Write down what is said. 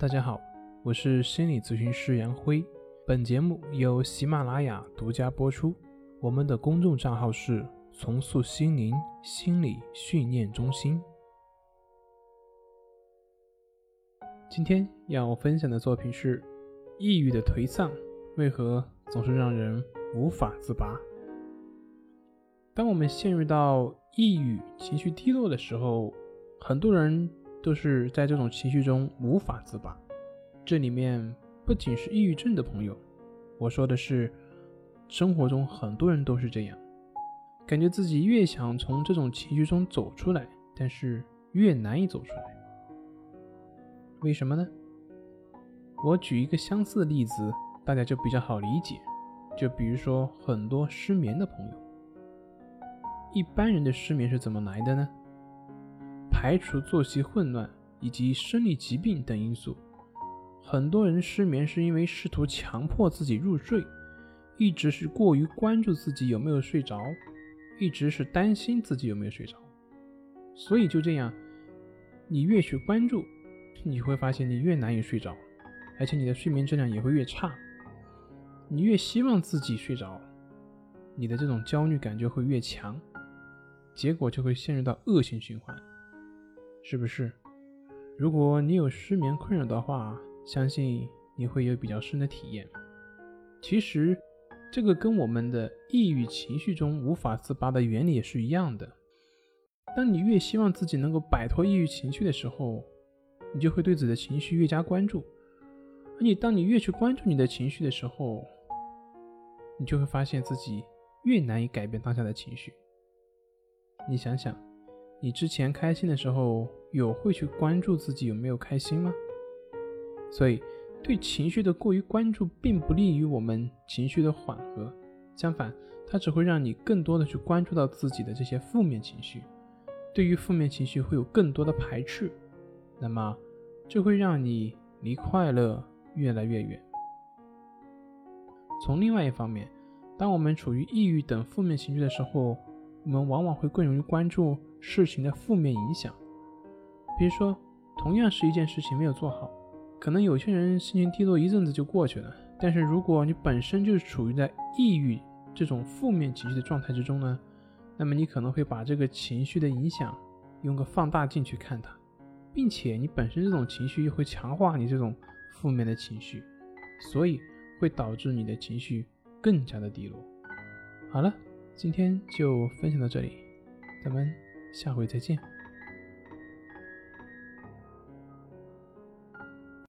大家好，我是心理咨询师杨辉。本节目由喜马拉雅独家播出。我们的公众账号是“重塑心灵心理训练中心”。今天要分享的作品是：抑郁的颓丧为何总是让人无法自拔？当我们陷入到抑郁、情绪低落的时候，很多人。都是在这种情绪中无法自拔。这里面不仅是抑郁症的朋友，我说的是生活中很多人都是这样，感觉自己越想从这种情绪中走出来，但是越难以走出来。为什么呢？我举一个相似的例子，大家就比较好理解。就比如说很多失眠的朋友，一般人的失眠是怎么来的呢？排除作息混乱以及生理疾病等因素，很多人失眠是因为试图强迫自己入睡，一直是过于关注自己有没有睡着，一直是担心自己有没有睡着，所以就这样，你越去关注，你会发现你越难以睡着，而且你的睡眠质量也会越差。你越希望自己睡着，你的这种焦虑感就会越强，结果就会陷入到恶性循环。是不是？如果你有失眠困扰的话，相信你会有比较深的体验。其实，这个跟我们的抑郁情绪中无法自拔的原理也是一样的。当你越希望自己能够摆脱抑郁情绪的时候，你就会对自己的情绪越加关注。而你当你越去关注你的情绪的时候，你就会发现自己越难以改变当下的情绪。你想想。你之前开心的时候，有会去关注自己有没有开心吗？所以，对情绪的过于关注，并不利于我们情绪的缓和。相反，它只会让你更多的去关注到自己的这些负面情绪，对于负面情绪会有更多的排斥。那么，这会让你离快乐越来越远。从另外一方面，当我们处于抑郁等负面情绪的时候，我们往往会更容易关注事情的负面影响，比如说，同样是一件事情没有做好，可能有些人心情低落一阵子就过去了，但是如果你本身就是处于在抑郁这种负面情绪的状态之中呢，那么你可能会把这个情绪的影响用个放大镜去看它，并且你本身这种情绪又会强化你这种负面的情绪，所以会导致你的情绪更加的低落。好了。今天就分享到这里，咱们下回再见。